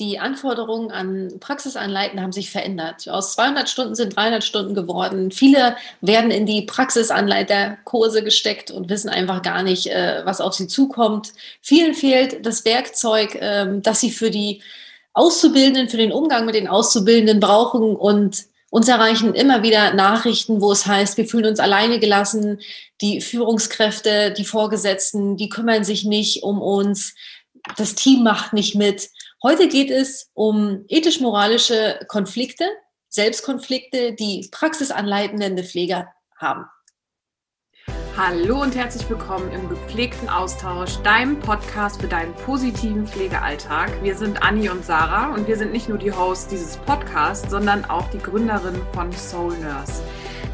die Anforderungen an Praxisanleiten haben sich verändert. Aus 200 Stunden sind 300 Stunden geworden. Viele werden in die Praxisanleiterkurse gesteckt und wissen einfach gar nicht, äh, was auf sie zukommt. Vielen fehlt das Werkzeug, ähm, das sie für die Auszubildenden, für den Umgang mit den Auszubildenden brauchen und uns erreichen immer wieder Nachrichten, wo es heißt, wir fühlen uns alleine gelassen, die Führungskräfte, die Vorgesetzten, die kümmern sich nicht um uns, das Team macht nicht mit. Heute geht es um ethisch-moralische Konflikte, Selbstkonflikte, die praxisanleitende Pfleger haben. Hallo und herzlich willkommen im gepflegten Austausch, deinem Podcast für deinen positiven Pflegealltag. Wir sind Anni und Sarah und wir sind nicht nur die Hosts dieses Podcasts, sondern auch die Gründerin von Soul Nurse.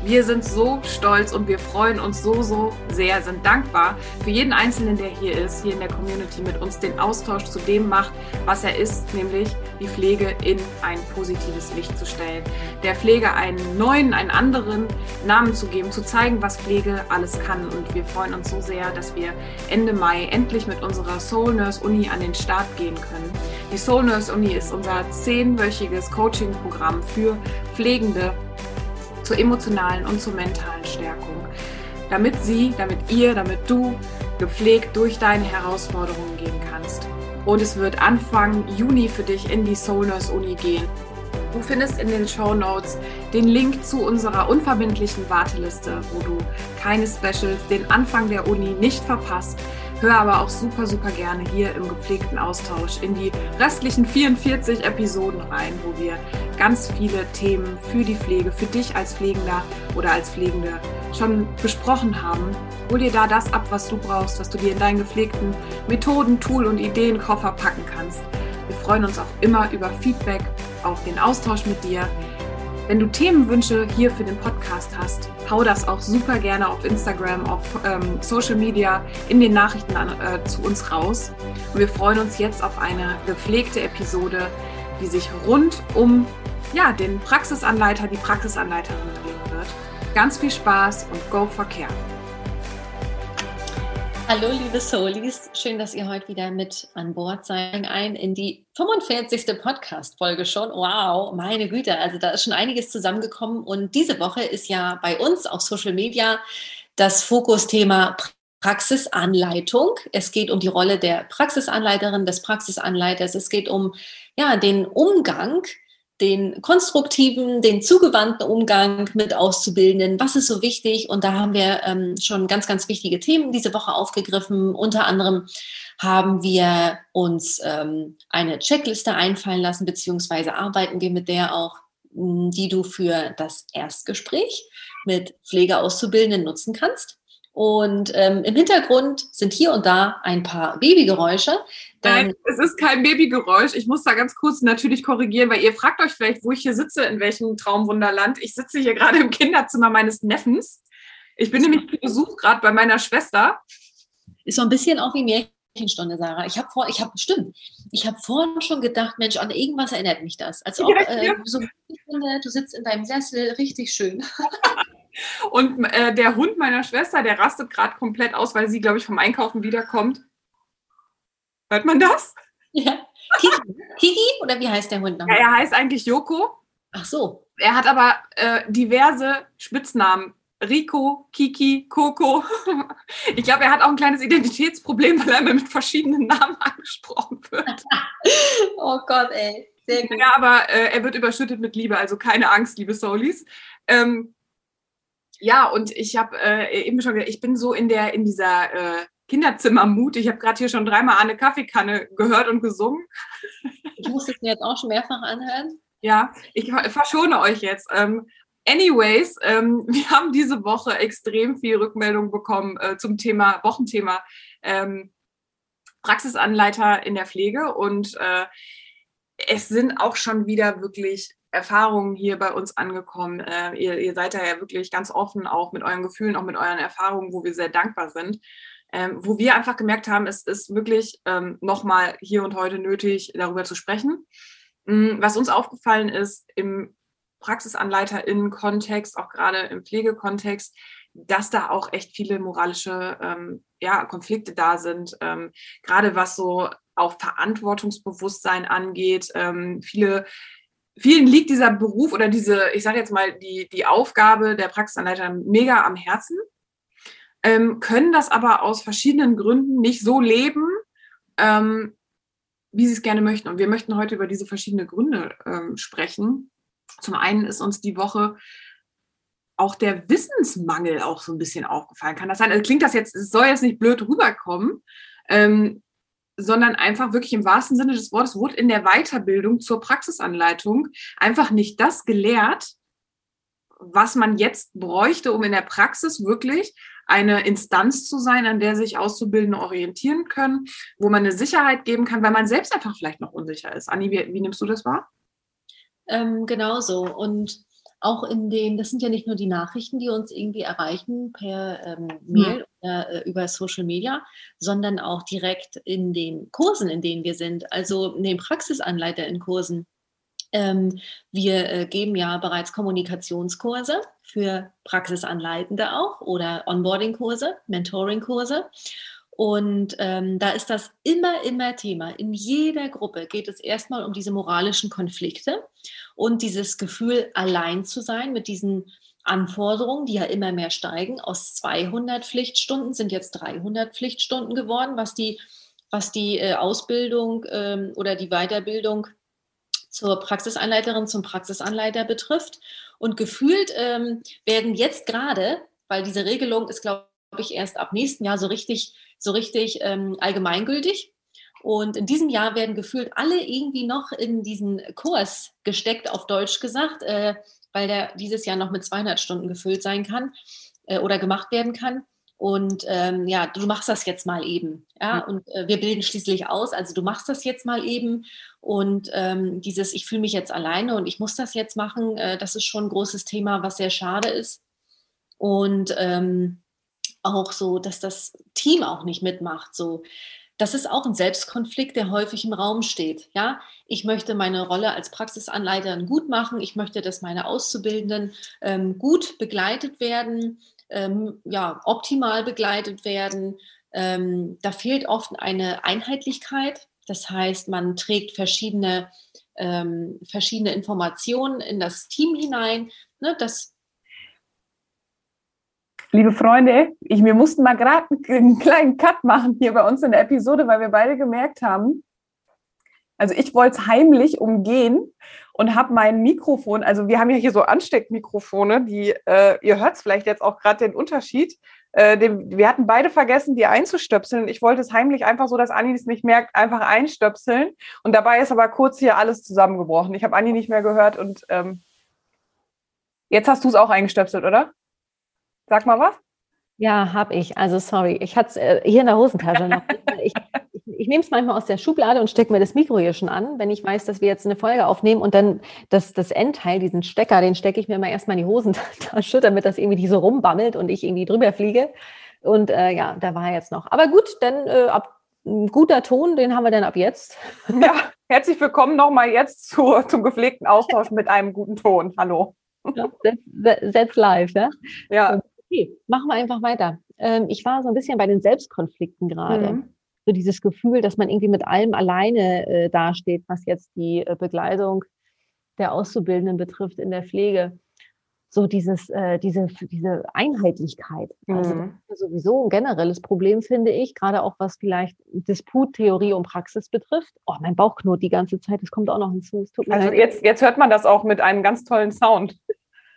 Wir sind so stolz und wir freuen uns so, so sehr, sind dankbar für jeden Einzelnen, der hier ist, hier in der Community mit uns den Austausch zu dem macht, was er ist, nämlich die Pflege in ein positives Licht zu stellen. Der Pflege einen neuen, einen anderen Namen zu geben, zu zeigen, was Pflege alles kann. Und wir freuen uns so sehr, dass wir Ende Mai endlich mit unserer Soul Nurse Uni an den Start gehen können. Die Soul Nurse Uni ist unser zehnwöchiges Coaching-Programm für Pflegende zur emotionalen und zur mentalen Stärkung, damit sie, damit ihr, damit du gepflegt durch deine Herausforderungen gehen kannst. Und es wird Anfang Juni für dich in die Soul Nurse Uni gehen. Du findest in den Show Notes den Link zu unserer unverbindlichen Warteliste, wo du keine Specials, den Anfang der Uni nicht verpasst Hör aber auch super, super gerne hier im gepflegten Austausch in die restlichen 44 Episoden rein, wo wir ganz viele Themen für die Pflege, für dich als Pflegender oder als Pflegende schon besprochen haben. Hol dir da das ab, was du brauchst, was du dir in deinen gepflegten Methoden, Tool und Ideenkoffer packen kannst. Wir freuen uns auch immer über Feedback, auf den Austausch mit dir. Wenn du Themenwünsche hier für den Podcast hast, hau das auch super gerne auf Instagram, auf ähm, Social Media, in den Nachrichten an, äh, zu uns raus. Und wir freuen uns jetzt auf eine gepflegte Episode, die sich rund um ja, den Praxisanleiter, die Praxisanleiterin drehen wird. Ganz viel Spaß und go for care! Hallo, liebe Solis. Schön, dass ihr heute wieder mit an Bord seid. Ein in die 45. Podcast-Folge schon. Wow, meine Güte. Also da ist schon einiges zusammengekommen. Und diese Woche ist ja bei uns auf Social Media das Fokusthema Praxisanleitung. Es geht um die Rolle der Praxisanleiterin, des Praxisanleiters. Es geht um ja, den Umgang den konstruktiven, den zugewandten Umgang mit Auszubildenden. Was ist so wichtig? Und da haben wir ähm, schon ganz, ganz wichtige Themen diese Woche aufgegriffen. Unter anderem haben wir uns ähm, eine Checkliste einfallen lassen, beziehungsweise arbeiten wir mit der auch, die du für das Erstgespräch mit Pflegeauszubildenden nutzen kannst. Und ähm, im Hintergrund sind hier und da ein paar Babygeräusche. Nein, es ist kein Babygeräusch. Ich muss da ganz kurz natürlich korrigieren, weil ihr fragt euch vielleicht, wo ich hier sitze, in welchem Traumwunderland. Ich sitze hier gerade im Kinderzimmer meines Neffens. Ich bin nämlich zu Besuch gerade bei meiner Schwester. Ist so ein bisschen auch wie Märchenstunde, Sarah. Ich habe vor, ich habe, stimmt, ich habe vorhin schon gedacht, Mensch, an irgendwas erinnert mich das. Als ob ja, ja. Äh, so, du sitzt in deinem Sessel, richtig schön. Und äh, der Hund meiner Schwester, der rastet gerade komplett aus, weil sie, glaube ich, vom Einkaufen wiederkommt. Hört man das? Ja. Kiki, Kiki oder wie heißt der Hund noch? Ja, er heißt eigentlich Joko. Ach so. Er hat aber äh, diverse Spitznamen. Rico, Kiki, Coco. Ich glaube, er hat auch ein kleines Identitätsproblem, weil er immer mit verschiedenen Namen angesprochen wird. oh Gott, ey. Sehr gut. Ja, aber äh, er wird überschüttet mit Liebe, also keine Angst, liebe Soulies. Ähm, ja, und ich habe äh, eben schon gesagt, ich bin so in der in dieser äh, Kinderzimmermut. Ich habe gerade hier schon dreimal eine Kaffeekanne gehört und gesungen. Ich muss es mir jetzt auch schon mehrfach anhören. Ja, ich verschone euch jetzt. Ähm, anyways, ähm, wir haben diese Woche extrem viel Rückmeldung bekommen äh, zum Thema, Wochenthema ähm, Praxisanleiter in der Pflege und äh, es sind auch schon wieder wirklich Erfahrungen hier bei uns angekommen. Äh, ihr, ihr, seid da ja wirklich ganz offen, auch mit euren Gefühlen, auch mit euren Erfahrungen, wo wir sehr dankbar sind. Ähm, wo wir einfach gemerkt haben, es ist wirklich ähm, nochmal hier und heute nötig, darüber zu sprechen. Mhm, was uns aufgefallen ist im PraxisanleiterInnen-Kontext, auch gerade im Pflegekontext, dass da auch echt viele moralische ähm, ja, Konflikte da sind. Ähm, gerade was so auch Verantwortungsbewusstsein angeht. Ähm, viele, vielen liegt dieser Beruf oder diese, ich sage jetzt mal, die, die Aufgabe der Praxisanleiter mega am Herzen, ähm, können das aber aus verschiedenen Gründen nicht so leben, ähm, wie sie es gerne möchten. Und wir möchten heute über diese verschiedenen Gründe ähm, sprechen. Zum einen ist uns die Woche auch der Wissensmangel auch so ein bisschen aufgefallen. Kann das sein? Also klingt das jetzt, es soll jetzt nicht blöd rüberkommen, ähm, sondern einfach wirklich im wahrsten Sinne des Wortes wurde in der Weiterbildung zur Praxisanleitung einfach nicht das gelehrt, was man jetzt bräuchte, um in der Praxis wirklich eine Instanz zu sein, an der sich Auszubildende orientieren können, wo man eine Sicherheit geben kann, weil man selbst einfach vielleicht noch unsicher ist. Anni, wie, wie nimmst du das wahr? Ähm, genauso. Und auch in den, das sind ja nicht nur die Nachrichten, die uns irgendwie erreichen per ähm, Mail oder äh, über Social Media, sondern auch direkt in den Kursen, in denen wir sind, also in den Praxisanleiter in Kursen. Ähm, wir äh, geben ja bereits Kommunikationskurse für Praxisanleitende auch oder Onboarding-Kurse, Mentoring-Kurse. Und ähm, da ist das immer, immer Thema. In jeder Gruppe geht es erstmal um diese moralischen Konflikte und dieses Gefühl, allein zu sein mit diesen Anforderungen, die ja immer mehr steigen. Aus 200 Pflichtstunden sind jetzt 300 Pflichtstunden geworden, was die, was die äh, Ausbildung ähm, oder die Weiterbildung zur Praxisanleiterin, zum Praxisanleiter betrifft. Und gefühlt ähm, werden jetzt gerade, weil diese Regelung ist, glaube ich, erst ab nächsten Jahr so richtig so richtig ähm, allgemeingültig. Und in diesem Jahr werden gefühlt alle irgendwie noch in diesen Kurs gesteckt, auf Deutsch gesagt, äh, weil der dieses Jahr noch mit 200 Stunden gefüllt sein kann äh, oder gemacht werden kann. Und ähm, ja, du machst das jetzt mal eben. Ja, und äh, wir bilden schließlich aus. Also du machst das jetzt mal eben. Und ähm, dieses, ich fühle mich jetzt alleine und ich muss das jetzt machen, äh, das ist schon ein großes Thema, was sehr schade ist. Und ähm, auch so, dass das Team auch nicht mitmacht. So, das ist auch ein Selbstkonflikt, der häufig im Raum steht. Ja, ich möchte meine Rolle als Praxisanleiterin gut machen. Ich möchte, dass meine Auszubildenden ähm, gut begleitet werden, ähm, ja, optimal begleitet werden. Ähm, da fehlt oft eine Einheitlichkeit. Das heißt, man trägt verschiedene, ähm, verschiedene Informationen in das Team hinein. Ne, das Liebe Freunde, ich, wir mussten mal gerade einen kleinen Cut machen hier bei uns in der Episode, weil wir beide gemerkt haben, also ich wollte es heimlich umgehen und habe mein Mikrofon, also wir haben ja hier so Ansteckmikrofone, die, äh, ihr hört es vielleicht jetzt auch gerade den Unterschied. Äh, dem, wir hatten beide vergessen, die einzustöpseln. Ich wollte es heimlich einfach so, dass Anni es nicht merkt, einfach einstöpseln. Und dabei ist aber kurz hier alles zusammengebrochen. Ich habe Anni nicht mehr gehört und ähm, jetzt hast du es auch eingestöpselt, oder? Sag mal was. Ja, habe ich. Also sorry, ich hatte es äh, hier in der Hosentasche noch. ich, ich, ich nehme es manchmal aus der Schublade und stecke mir das Mikro hier schon an, wenn ich weiß, dass wir jetzt eine Folge aufnehmen und dann das, das Endteil, diesen Stecker, den stecke ich mir immer erstmal in die Hosentasche, damit das irgendwie nicht so rumbammelt und ich irgendwie drüber fliege. Und äh, ja, da war er jetzt noch. Aber gut, dann äh, ab ein guter Ton, den haben wir dann ab jetzt. Ja, herzlich willkommen nochmal jetzt zu, zum gepflegten Austausch mit einem guten Ton. Hallo. Ja, that's, that's live, ja? Ja. Okay, machen wir einfach weiter. Ähm, ich war so ein bisschen bei den Selbstkonflikten gerade. Mhm. So dieses Gefühl, dass man irgendwie mit allem alleine äh, dasteht, was jetzt die äh, Begleitung der Auszubildenden betrifft in der Pflege. So dieses, äh, diese, diese Einheitlichkeit. Also mhm. Also sowieso ein generelles Problem, finde ich, gerade auch was vielleicht Disputtheorie und Praxis betrifft. Oh, mein Bauch knurrt die ganze Zeit, das kommt auch noch hinzu. also jetzt, jetzt hört man das auch mit einem ganz tollen Sound.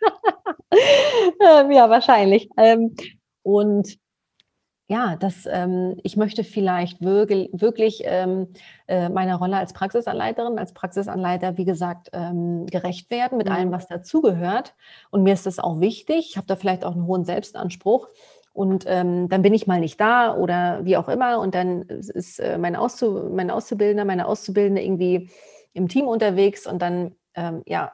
ja, wahrscheinlich. Ähm, und ja, das, ähm, ich möchte vielleicht wirklich, ähm, äh, meiner Rolle als Praxisanleiterin, als Praxisanleiter, wie gesagt, gerecht werden mit mhm. allem, was dazugehört. Und mir ist das auch wichtig. Ich habe da vielleicht auch einen hohen Selbstanspruch. Und ähm, dann bin ich mal nicht da oder wie auch immer. Und dann ist äh, mein, Auszu mein Auszubildender, meine Auszubildende irgendwie im Team unterwegs. Und dann, ähm, ja,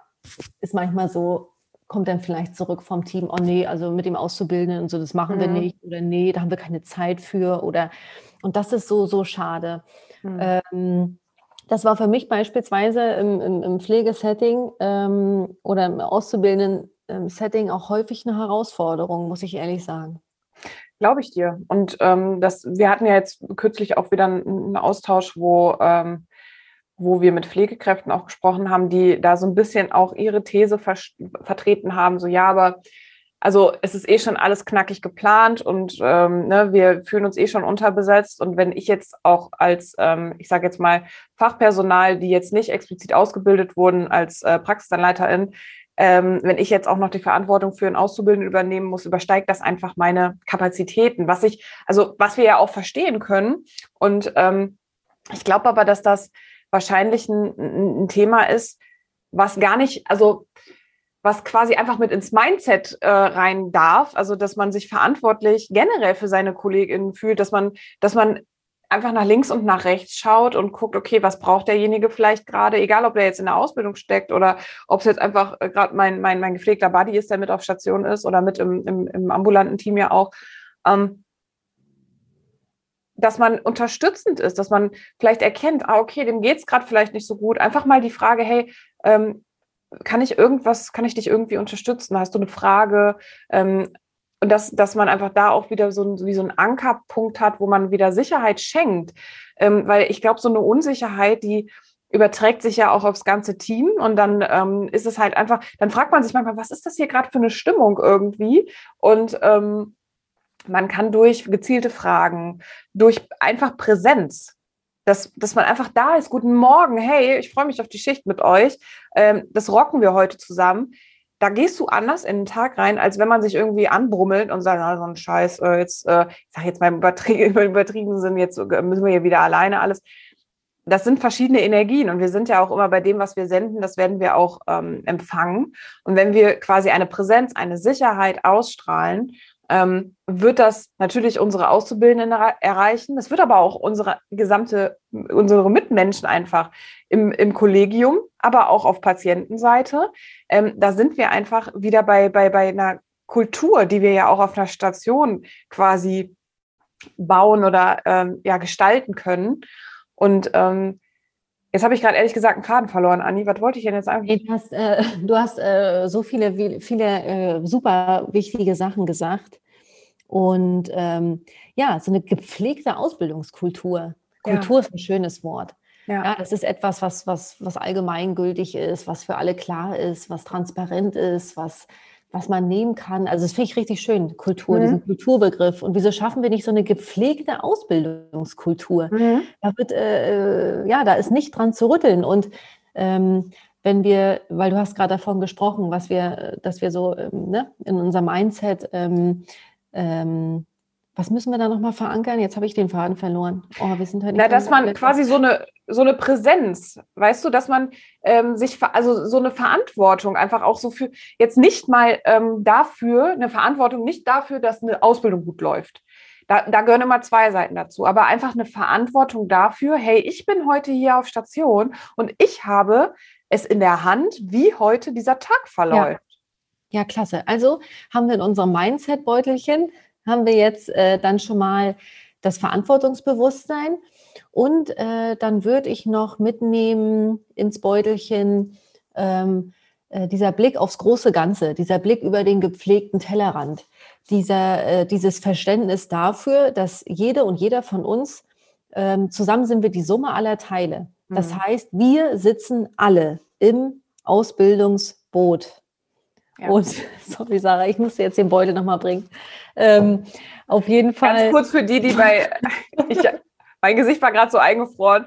ist manchmal so, kommt dann vielleicht zurück vom Team, oh nee, also mit dem Auszubildenden und so, das machen mhm. wir nicht oder nee, da haben wir keine Zeit für oder und das ist so, so schade. Mhm. Ähm, das war für mich beispielsweise im, im, im Pflegesetting ähm, oder im auszubildenden ähm, Setting auch häufig eine Herausforderung, muss ich ehrlich sagen. Glaube ich dir. Und ähm, das, wir hatten ja jetzt kürzlich auch wieder einen, einen Austausch, wo, ähm, wo wir mit Pflegekräften auch gesprochen haben, die da so ein bisschen auch ihre These ver vertreten haben, so ja, aber also es ist eh schon alles knackig geplant und ähm, ne, wir fühlen uns eh schon unterbesetzt. Und wenn ich jetzt auch als, ähm, ich sage jetzt mal, Fachpersonal, die jetzt nicht explizit ausgebildet wurden als äh, Praxisanleiterin, ähm, wenn ich jetzt auch noch die Verantwortung für einen Auszubildenden übernehmen muss, übersteigt das einfach meine Kapazitäten, was ich, also was wir ja auch verstehen können. Und ähm, ich glaube aber, dass das wahrscheinlich ein, ein Thema ist, was gar nicht, also was quasi einfach mit ins Mindset äh, rein darf, also dass man sich verantwortlich generell für seine KollegInnen fühlt, dass man, dass man einfach nach links und nach rechts schaut und guckt, okay, was braucht derjenige vielleicht gerade, egal ob der jetzt in der Ausbildung steckt oder ob es jetzt einfach äh, gerade mein, mein, mein gepflegter Buddy ist, der mit auf Station ist oder mit im, im, im ambulanten Team ja auch. Ähm, dass man unterstützend ist, dass man vielleicht erkennt, ah, okay, dem geht es gerade vielleicht nicht so gut. Einfach mal die Frage, hey, ähm, kann ich irgendwas, kann ich dich irgendwie unterstützen? Hast du eine Frage? Ähm, und dass, dass man einfach da auch wieder so, ein, wie so einen Ankerpunkt hat, wo man wieder Sicherheit schenkt. Ähm, weil ich glaube, so eine Unsicherheit, die überträgt sich ja auch aufs ganze Team und dann ähm, ist es halt einfach, dann fragt man sich manchmal, was ist das hier gerade für eine Stimmung irgendwie? Und ähm, man kann durch gezielte Fragen, durch einfach Präsenz, dass, dass man einfach da ist. Guten Morgen, hey, ich freue mich auf die Schicht mit euch. Ähm, das rocken wir heute zusammen. Da gehst du anders in den Tag rein, als wenn man sich irgendwie anbrummelt und sagt, ah, so ein Scheiß, äh, jetzt, äh, ich sage jetzt mal im übertrieben, übertrieben Sinn, jetzt müssen wir hier wieder alleine alles. Das sind verschiedene Energien und wir sind ja auch immer bei dem, was wir senden, das werden wir auch ähm, empfangen. Und wenn wir quasi eine Präsenz, eine Sicherheit ausstrahlen ähm, wird das natürlich unsere Auszubildenden erreichen. Das wird aber auch unsere gesamte, unsere Mitmenschen einfach im, im Kollegium, aber auch auf Patientenseite. Ähm, da sind wir einfach wieder bei, bei, bei einer Kultur, die wir ja auch auf einer Station quasi bauen oder ähm, ja, gestalten können. Und ähm, Jetzt habe ich gerade ehrlich gesagt einen Faden verloren, Anni. Was wollte ich denn jetzt eigentlich? Du hast, äh, du hast äh, so viele, viele äh, super wichtige Sachen gesagt. Und ähm, ja, so eine gepflegte Ausbildungskultur. Kultur ja. ist ein schönes Wort. Ja. ja. das ist etwas, was, was, was allgemeingültig ist, was für alle klar ist, was transparent ist, was, was man nehmen kann. Also das finde ich richtig schön, Kultur, mhm. diesen Kulturbegriff. Und wieso schaffen wir nicht so eine gepflegte Ausbildungskultur? Mhm. Da wird, äh, äh, ja, da ist nicht dran zu rütteln. Und ähm, wenn wir, weil du hast gerade davon gesprochen, was wir, dass wir so ähm, ne, in unserem Mindset, ähm, ähm, was müssen wir da nochmal verankern? Jetzt habe ich den Faden verloren. Oh, wir sind halt Na, dass man quasi so eine, so eine Präsenz, weißt du, dass man ähm, sich, also so eine Verantwortung einfach auch so für, jetzt nicht mal ähm, dafür, eine Verantwortung nicht dafür, dass eine Ausbildung gut läuft. Da, da gehören immer zwei Seiten dazu, aber einfach eine Verantwortung dafür, hey, ich bin heute hier auf Station und ich habe es in der Hand, wie heute dieser Tag verläuft. Ja, ja klasse. Also haben wir in unserem Mindset-Beutelchen, haben wir jetzt äh, dann schon mal das Verantwortungsbewusstsein und äh, dann würde ich noch mitnehmen ins Beutelchen ähm, äh, dieser Blick aufs große Ganze, dieser Blick über den gepflegten Tellerrand, dieser, äh, dieses Verständnis dafür, dass jede und jeder von uns ähm, zusammen sind wir die Summe aller Teile. Das mhm. heißt, wir sitzen alle im Ausbildungsboot. Ja. Und sorry, Sarah, ich musste jetzt den Beutel nochmal bringen. Ähm, auf jeden Fall. Ganz kurz für die, die bei. ich, mein Gesicht war gerade so eingefroren,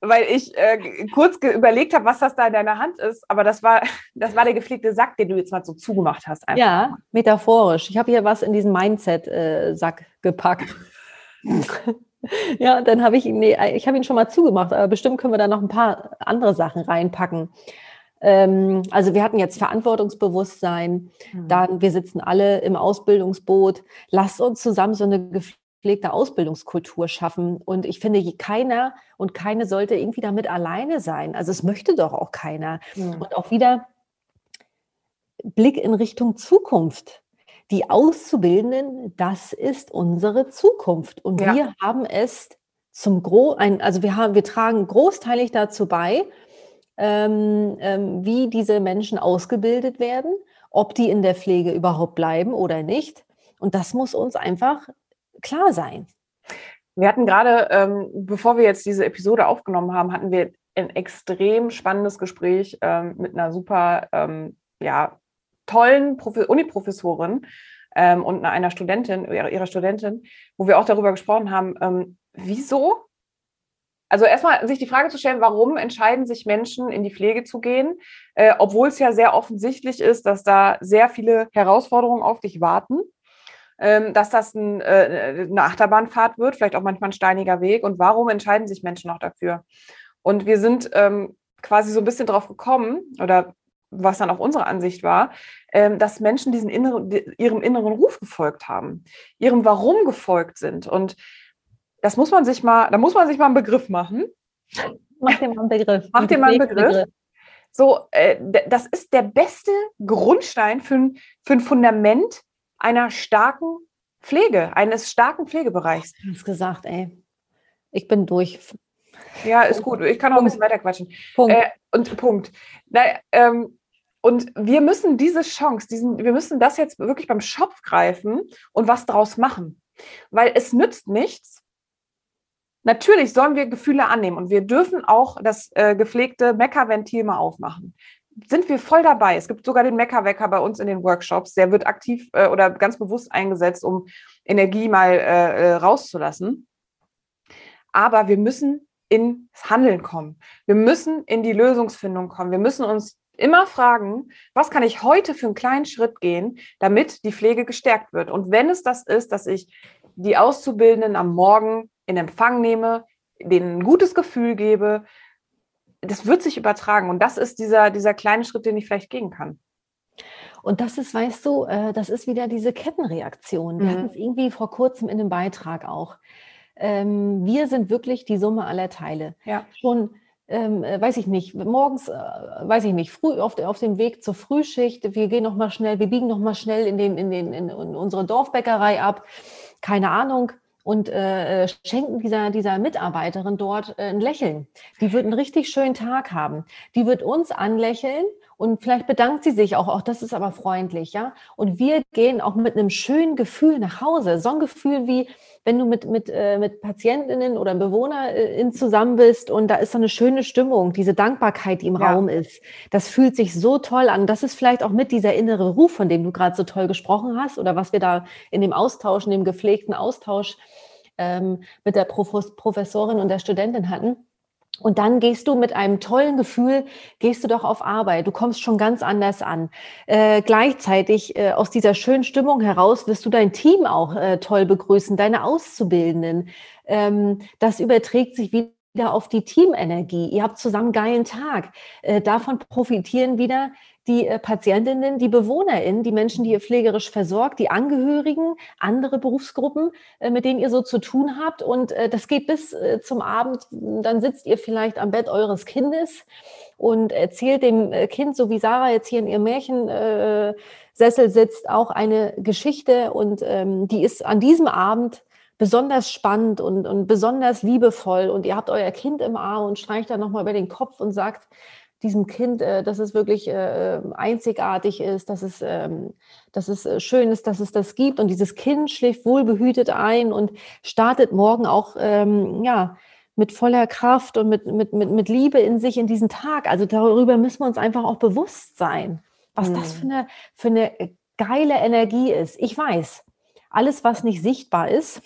weil ich äh, kurz überlegt habe, was das da in deiner Hand ist. Aber das war, das war der gepflegte Sack, den du jetzt mal so zugemacht hast. Einfach. Ja, metaphorisch. Ich habe hier was in diesen Mindset-Sack äh, gepackt. ja, dann habe ich ihn, nee, ich habe ihn schon mal zugemacht, aber bestimmt können wir da noch ein paar andere Sachen reinpacken. Ähm, also wir hatten jetzt Verantwortungsbewusstsein, mhm. dann wir sitzen alle im Ausbildungsboot. Lasst uns zusammen so eine gepflegte Ausbildungskultur schaffen. Und ich finde, keiner und keine sollte irgendwie damit alleine sein. Also es möchte doch auch keiner. Mhm. Und auch wieder Blick in Richtung Zukunft die Auszubildenden, das ist unsere Zukunft. Und ja. wir haben es zum Gro, ein, also wir haben, wir tragen großteilig dazu bei, ähm, ähm, wie diese Menschen ausgebildet werden, ob die in der Pflege überhaupt bleiben oder nicht. Und das muss uns einfach klar sein. Wir hatten gerade, ähm, bevor wir jetzt diese Episode aufgenommen haben, hatten wir ein extrem spannendes Gespräch ähm, mit einer super, ähm, ja, tollen Uni-Professorin ähm, und einer Studentin, ihrer Studentin, wo wir auch darüber gesprochen haben, wieso also erstmal sich die Frage zu stellen, warum entscheiden sich Menschen, in die Pflege zu gehen, äh, obwohl es ja sehr offensichtlich ist, dass da sehr viele Herausforderungen auf dich warten, ähm, dass das ein, äh, eine Achterbahnfahrt wird, vielleicht auch manchmal ein steiniger Weg. Und warum entscheiden sich Menschen auch dafür? Und wir sind ähm, quasi so ein bisschen drauf gekommen, oder was dann auch unsere Ansicht war, ähm, dass Menschen diesen inneren, ihrem inneren Ruf gefolgt haben, ihrem Warum gefolgt sind. Und das muss man sich mal, da muss man sich mal einen Begriff machen. Mach dir mal einen Begriff. Mach dir mal einen Begriff. Begriff. So, äh, das ist der beste Grundstein für ein, für ein Fundament einer starken Pflege, eines starken Pflegebereichs. Du hast gesagt, ey. Ich bin durch. Ja, ist gut. Ich kann auch ein bisschen weiter quatschen. Punkt. Äh, und Punkt. Na, ähm, und wir müssen diese Chance, diesen, wir müssen das jetzt wirklich beim Schopf greifen und was draus machen. Weil es nützt nichts, Natürlich sollen wir Gefühle annehmen und wir dürfen auch das äh, gepflegte Meckerventil mal aufmachen. Sind wir voll dabei. Es gibt sogar den Meckerwecker bei uns in den Workshops. Der wird aktiv äh, oder ganz bewusst eingesetzt, um Energie mal äh, äh rauszulassen. Aber wir müssen ins Handeln kommen. Wir müssen in die Lösungsfindung kommen. Wir müssen uns immer fragen, was kann ich heute für einen kleinen Schritt gehen, damit die Pflege gestärkt wird. Und wenn es das ist, dass ich die Auszubildenden am Morgen in Empfang nehme, denen ein gutes Gefühl gebe, das wird sich übertragen. Und das ist dieser, dieser kleine Schritt, den ich vielleicht gehen kann. Und das ist, weißt du, äh, das ist wieder diese Kettenreaktion. Wir mhm. hatten es irgendwie vor kurzem in einem Beitrag auch. Ähm, wir sind wirklich die Summe aller Teile. Ja. Schon ähm, äh, weiß ich nicht, morgens, äh, weiß ich nicht, früh auf, auf dem Weg zur Frühschicht, wir gehen noch mal schnell, wir biegen noch mal schnell in, den, in, den, in, in unsere Dorfbäckerei ab, keine Ahnung, und äh, schenken dieser, dieser Mitarbeiterin dort äh, ein Lächeln. Die wird einen richtig schönen Tag haben. Die wird uns anlächeln und vielleicht bedankt sie sich auch, auch das ist aber freundlich, ja. Und wir gehen auch mit einem schönen Gefühl nach Hause. So ein Gefühl wie, wenn du mit, mit, äh, mit Patientinnen oder BewohnerInnen zusammen bist und da ist so eine schöne Stimmung, diese Dankbarkeit, die im ja. Raum ist. Das fühlt sich so toll an. Das ist vielleicht auch mit dieser innere Ruf, von dem du gerade so toll gesprochen hast oder was wir da in dem Austausch, in dem gepflegten Austausch ähm, mit der Professorin und der Studentin hatten und dann gehst du mit einem tollen Gefühl, gehst du doch auf Arbeit. Du kommst schon ganz anders an. Äh, gleichzeitig äh, aus dieser schönen Stimmung heraus wirst du dein Team auch äh, toll begrüßen, deine Auszubildenden. Ähm, das überträgt sich wieder auf die Teamenergie. Ihr habt zusammen geilen Tag. Äh, davon profitieren wieder die äh, Patientinnen, die BewohnerInnen, die Menschen, die ihr pflegerisch versorgt, die Angehörigen, andere Berufsgruppen, äh, mit denen ihr so zu tun habt. Und das geht bis zum Abend. Dann sitzt ihr vielleicht am Bett eures Kindes und erzählt dem Kind, so wie Sarah jetzt hier in ihrem Märchensessel sitzt, auch eine Geschichte. Und ähm, die ist an diesem Abend besonders spannend und, und besonders liebevoll. Und ihr habt euer Kind im Arm und streicht dann nochmal über den Kopf und sagt, diesem Kind, äh, dass es wirklich äh, einzigartig ist, dass es, ähm, dass es äh, schön ist, dass es das gibt. Und dieses Kind schläft wohlbehütet ein und startet morgen auch ähm, ja, mit voller Kraft und mit, mit, mit, mit Liebe in sich in diesen Tag. Also darüber müssen wir uns einfach auch bewusst sein, was mhm. das für eine, für eine geile Energie ist. Ich weiß, alles, was nicht sichtbar ist,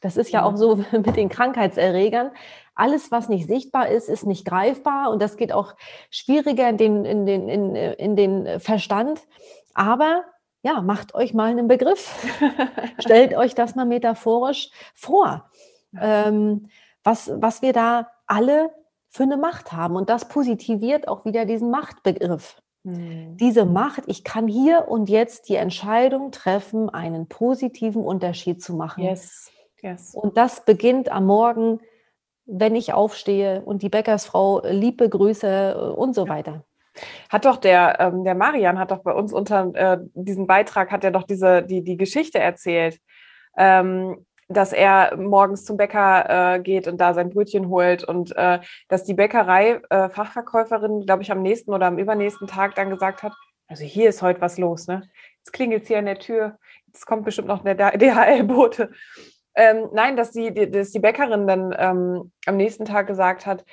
das ist ja auch so mit den Krankheitserregern, alles, was nicht sichtbar ist, ist nicht greifbar und das geht auch schwieriger in den, in den, in, in den Verstand. Aber ja, macht euch mal einen Begriff. Stellt euch das mal metaphorisch vor, ähm, was, was wir da alle für eine Macht haben. Und das positiviert auch wieder diesen Machtbegriff. Mhm. Diese Macht, ich kann hier und jetzt die Entscheidung treffen, einen positiven Unterschied zu machen. Yes. Yes. Und das beginnt am Morgen wenn ich aufstehe und die Bäckersfrau liebe Grüße äh, und so weiter. Hat doch der, ähm, der Marian hat doch bei uns unter äh, diesem Beitrag hat er doch diese, die, die Geschichte erzählt, ähm, dass er morgens zum Bäcker äh, geht und da sein Brötchen holt und äh, dass die Bäckerei äh, glaube ich, am nächsten oder am übernächsten Tag dann gesagt hat, also hier ist heute was los, ne? Jetzt klingelt hier an der Tür, es kommt bestimmt noch der DHL-Bote. Ähm, nein, dass die, dass die Bäckerin dann ähm, am nächsten Tag gesagt hat,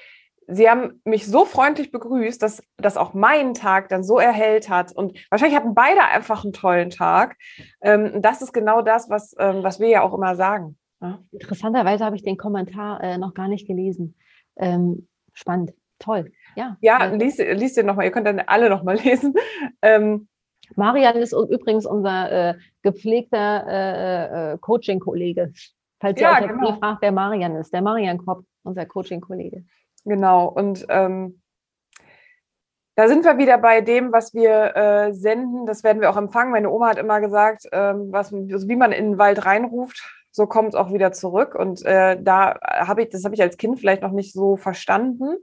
sie haben mich so freundlich begrüßt, dass das auch meinen Tag dann so erhellt hat. Und wahrscheinlich hatten beide einfach einen tollen Tag. Ähm, das ist genau das, was, ähm, was wir ja auch immer sagen. Ja? Interessanterweise habe ich den Kommentar äh, noch gar nicht gelesen. Ähm, spannend, toll. Ja, ja liest, liest ihr nochmal, ihr könnt dann alle nochmal lesen. Ähm, Marian ist übrigens unser äh, gepflegter äh, äh, Coaching-Kollege. Falls ihr ja, euch genau. fragt, wer Marian ist. Der Marian Kopp, unser Coaching-Kollege. Genau. Und ähm, da sind wir wieder bei dem, was wir äh, senden. Das werden wir auch empfangen. Meine Oma hat immer gesagt, ähm, was, also wie man in den Wald reinruft, so kommt es auch wieder zurück. Und äh, da habe ich, das habe ich als Kind vielleicht noch nicht so verstanden.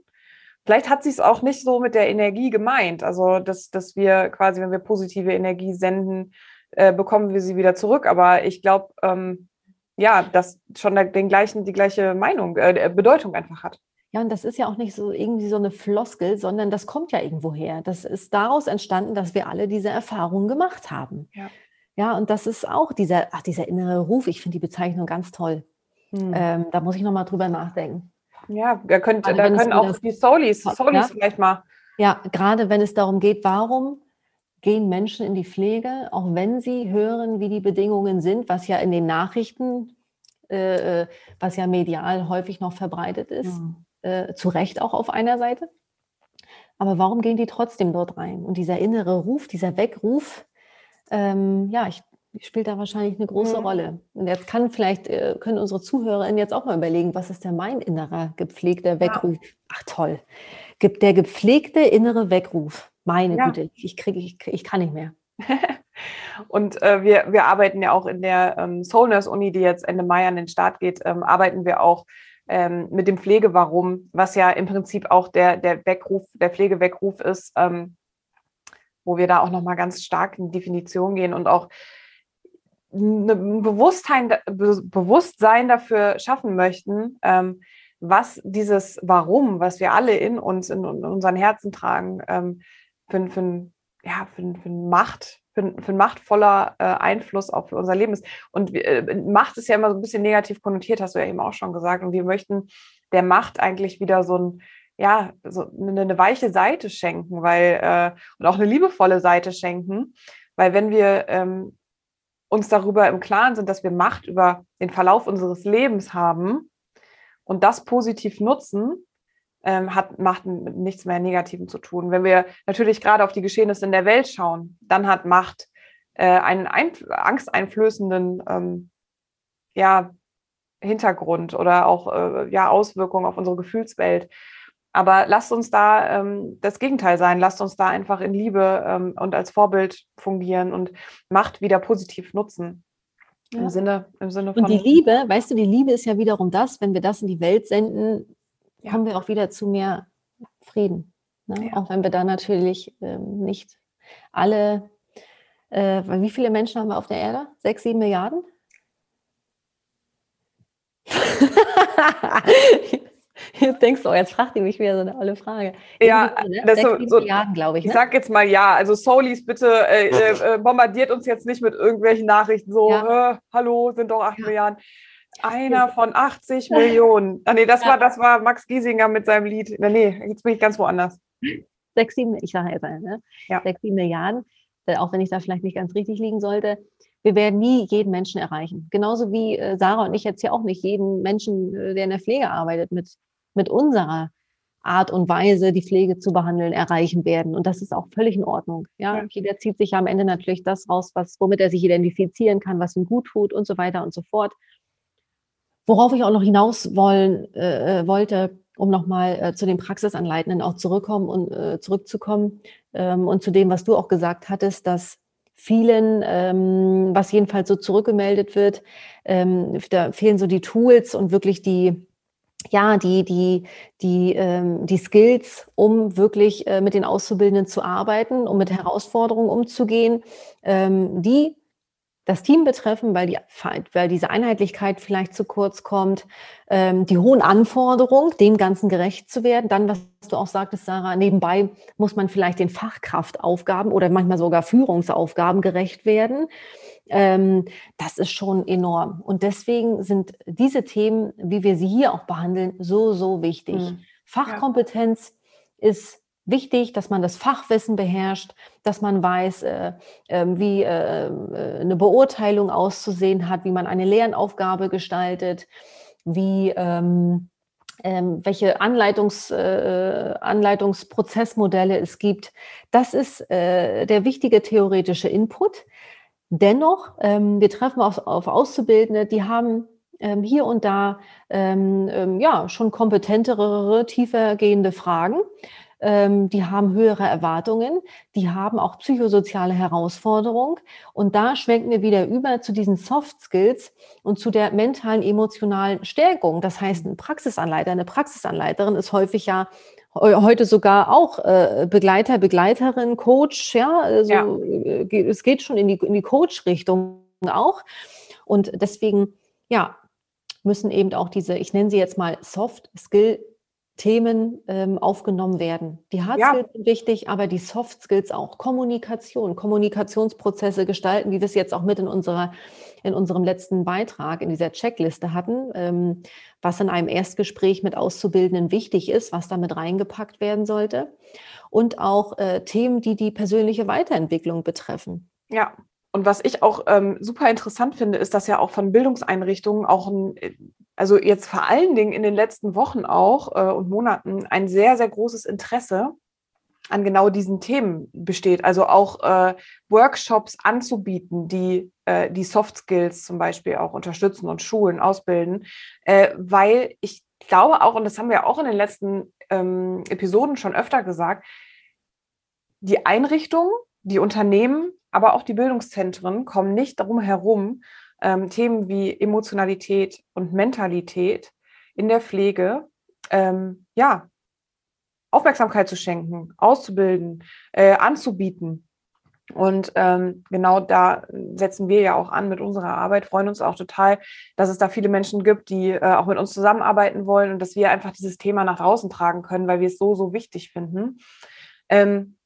Vielleicht hat sie es auch nicht so mit der Energie gemeint. Also, dass, dass wir quasi, wenn wir positive Energie senden, äh, bekommen wir sie wieder zurück. Aber ich glaube, ähm, ja, dass schon den gleichen, die gleiche Meinung, äh, Bedeutung einfach hat. Ja, und das ist ja auch nicht so irgendwie so eine Floskel, sondern das kommt ja irgendwo her. Das ist daraus entstanden, dass wir alle diese Erfahrungen gemacht haben. Ja, ja und das ist auch dieser, ach, dieser innere Ruf. Ich finde die Bezeichnung ganz toll. Hm. Ähm, da muss ich nochmal drüber nachdenken. Ja, da, könnt, da können auch die Solis, Solis ja? vielleicht mal. Ja, gerade wenn es darum geht, warum gehen Menschen in die Pflege, auch wenn sie hören, wie die Bedingungen sind, was ja in den Nachrichten, äh, äh was ja medial häufig noch verbreitet ist, ja. Äh, zu Recht auch auf einer Seite. Aber warum gehen die trotzdem dort rein? Und dieser innere Ruf, dieser Weckruf, ähm, ja, ich spielt da wahrscheinlich eine große mhm. Rolle. Und jetzt kann vielleicht, äh, können unsere ZuhörerInnen jetzt auch mal überlegen, was ist denn mein innerer gepflegter Weckruf? Ja. Ach toll. Gibt der gepflegte innere Weckruf. Meine ja. Güte, ich kriege, ich, ich kann nicht mehr. Und äh, wir, wir arbeiten ja auch in der ähm, Soulness Uni, die jetzt Ende Mai an den Start geht, ähm, arbeiten wir auch ähm, mit dem Pflegewarum, was ja im Prinzip auch der, der Weckruf, der Pflegeweckruf ist, ähm, wo wir da auch nochmal ganz stark in Definition gehen und auch ein Bewusstsein, Bewusstsein dafür schaffen möchten, ähm, was dieses Warum, was wir alle in uns, in, in unseren Herzen tragen, ähm, für, für, ja, für, für Macht, für, für ein machtvoller äh, Einfluss auch für unser Leben ist. Und äh, Macht ist ja immer so ein bisschen negativ konnotiert, hast du ja eben auch schon gesagt. Und wir möchten der Macht eigentlich wieder so ein, ja, so eine, eine weiche Seite schenken, weil, äh, und auch eine liebevolle Seite schenken. Weil wenn wir ähm, uns darüber im Klaren sind, dass wir Macht über den Verlauf unseres Lebens haben und das positiv nutzen, ähm, hat Macht mit nichts mehr Negativem zu tun. Wenn wir natürlich gerade auf die Geschehnisse in der Welt schauen, dann hat Macht äh, einen ein, angsteinflößenden ähm, ja, Hintergrund oder auch äh, ja, Auswirkungen auf unsere Gefühlswelt. Aber lasst uns da ähm, das Gegenteil sein. Lasst uns da einfach in Liebe ähm, und als Vorbild fungieren und Macht wieder positiv nutzen. Ja. Im, Sinne, Im Sinne von. Und die Liebe, weißt du, die Liebe ist ja wiederum das, wenn wir das in die Welt senden, ja. kommen wir auch wieder zu mehr Frieden. Ne? Ja. Auch wenn wir da natürlich ähm, nicht alle, äh, wie viele Menschen haben wir auf der Erde? Sechs, sieben Milliarden? Jetzt denkst du, oh, jetzt fragt ihr mich wieder so eine alle Frage. Ja, ne? das so, so, Milliarden, glaube ich. Ne? Ich sag jetzt mal ja. Also Solis, bitte äh, äh, bombardiert uns jetzt nicht mit irgendwelchen Nachrichten so, ja. äh, hallo, sind doch acht ja. Milliarden. Einer von 80 Millionen. Ah, nee, das ja. war, das war Max Giesinger mit seinem Lied. Nee, jetzt bin ich ganz woanders. Sechs, sieben, ich sage jetzt, ne? Ja. Sechs, sieben Milliarden, äh, auch wenn ich da vielleicht nicht ganz richtig liegen sollte wir werden nie jeden Menschen erreichen. Genauso wie äh, Sarah und ich jetzt hier auch nicht jeden Menschen, äh, der in der Pflege arbeitet, mit, mit unserer Art und Weise, die Pflege zu behandeln, erreichen werden. Und das ist auch völlig in Ordnung. Ja, ja. jeder zieht sich ja am Ende natürlich das raus, was, womit er sich identifizieren kann, was ihm gut tut und so weiter und so fort. Worauf ich auch noch hinaus wollen, äh, äh wollte, um nochmal äh, zu den Praxisanleitenden auch zurückkommen und äh, zurückzukommen ähm, und zu dem, was du auch gesagt hattest, dass vielen, ähm, was jedenfalls so zurückgemeldet wird, ähm, da fehlen so die Tools und wirklich die, ja, die, die, die, ähm, die Skills, um wirklich äh, mit den Auszubildenden zu arbeiten, um mit Herausforderungen umzugehen, ähm, die das Team betreffen, weil, die, weil diese Einheitlichkeit vielleicht zu kurz kommt, ähm, die hohen Anforderungen, dem Ganzen gerecht zu werden. Dann, was du auch sagtest, Sarah, nebenbei muss man vielleicht den Fachkraftaufgaben oder manchmal sogar Führungsaufgaben gerecht werden. ähm, das ist schon enorm. Und deswegen sind diese Themen, wie wir sie hier auch behandeln, so, so wichtig. Mhm. Fachkompetenz ja. ist wichtig, dass man das Fachwissen beherrscht, dass man weiß, äh, äh, wie äh, äh, eine Beurteilung auszusehen hat, wie man eine Lernaufgabe gestaltet, wie ähm, ähm, welche Anleitungs, Anleitungsprozessmodelle es gibt. Das ist der wichtige theoretische Input. Dennoch, ähm, wir treffen auf, Auszubildende, die haben ähm, hier und da ähm, ähm, ja schon kompetentere, tiefer gehende Fragen ähm, die haben höhere Erwartungen, die haben auch psychosoziale Herausforderungen. Und da schwenken wir wieder über zu diesen Soft Skills und zu der mentalen, emotionalen Stärkung. Das heißt, ein Praxisanleiter, eine Praxisanleiterin ist häufig ja heute sogar auch äh, Begleiter, Begleiterin, Coach, ja, also ja. Äh, es geht schon in die, in die Coach-Richtung auch. Und deswegen, ja, müssen eben auch diese, ich nenne sie jetzt mal Soft Skill Themen ähm, aufgenommen werden. Die Hard Skills ja. sind wichtig, aber die Soft Skills auch. Kommunikation, Kommunikationsprozesse gestalten, wie wir es jetzt auch mit in unserer in unserem letzten Beitrag in dieser Checkliste hatten, ähm, was in einem Erstgespräch mit Auszubildenden wichtig ist, was damit reingepackt werden sollte und auch äh, Themen, die die persönliche Weiterentwicklung betreffen. Ja, und was ich auch ähm, super interessant finde, ist, dass ja auch von Bildungseinrichtungen auch ein äh, also jetzt vor allen Dingen in den letzten Wochen auch äh, und Monaten ein sehr, sehr großes Interesse an genau diesen Themen besteht. Also auch äh, Workshops anzubieten, die äh, die Soft Skills zum Beispiel auch unterstützen und schulen, ausbilden, äh, weil ich glaube auch, und das haben wir auch in den letzten ähm, Episoden schon öfter gesagt, die Einrichtungen, die Unternehmen, aber auch die Bildungszentren kommen nicht darum herum, ähm, Themen wie Emotionalität und Mentalität in der Pflege ähm, ja, Aufmerksamkeit zu schenken, auszubilden, äh, anzubieten. Und ähm, genau da setzen wir ja auch an mit unserer Arbeit, freuen uns auch total, dass es da viele Menschen gibt, die äh, auch mit uns zusammenarbeiten wollen und dass wir einfach dieses Thema nach draußen tragen können, weil wir es so, so wichtig finden. Ähm,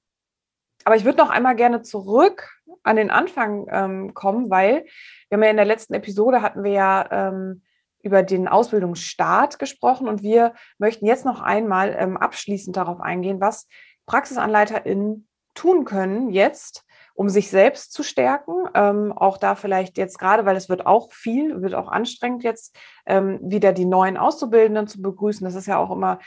aber ich würde noch einmal gerne zurück an den Anfang ähm, kommen, weil wir haben ja in der letzten Episode hatten wir ja ähm, über den Ausbildungsstart gesprochen und wir möchten jetzt noch einmal ähm, abschließend darauf eingehen, was PraxisanleiterInnen tun können jetzt, um sich selbst zu stärken. Ähm, auch da vielleicht jetzt gerade, weil es wird auch viel, wird auch anstrengend jetzt, ähm, wieder die neuen Auszubildenden zu begrüßen. Das ist ja auch immer,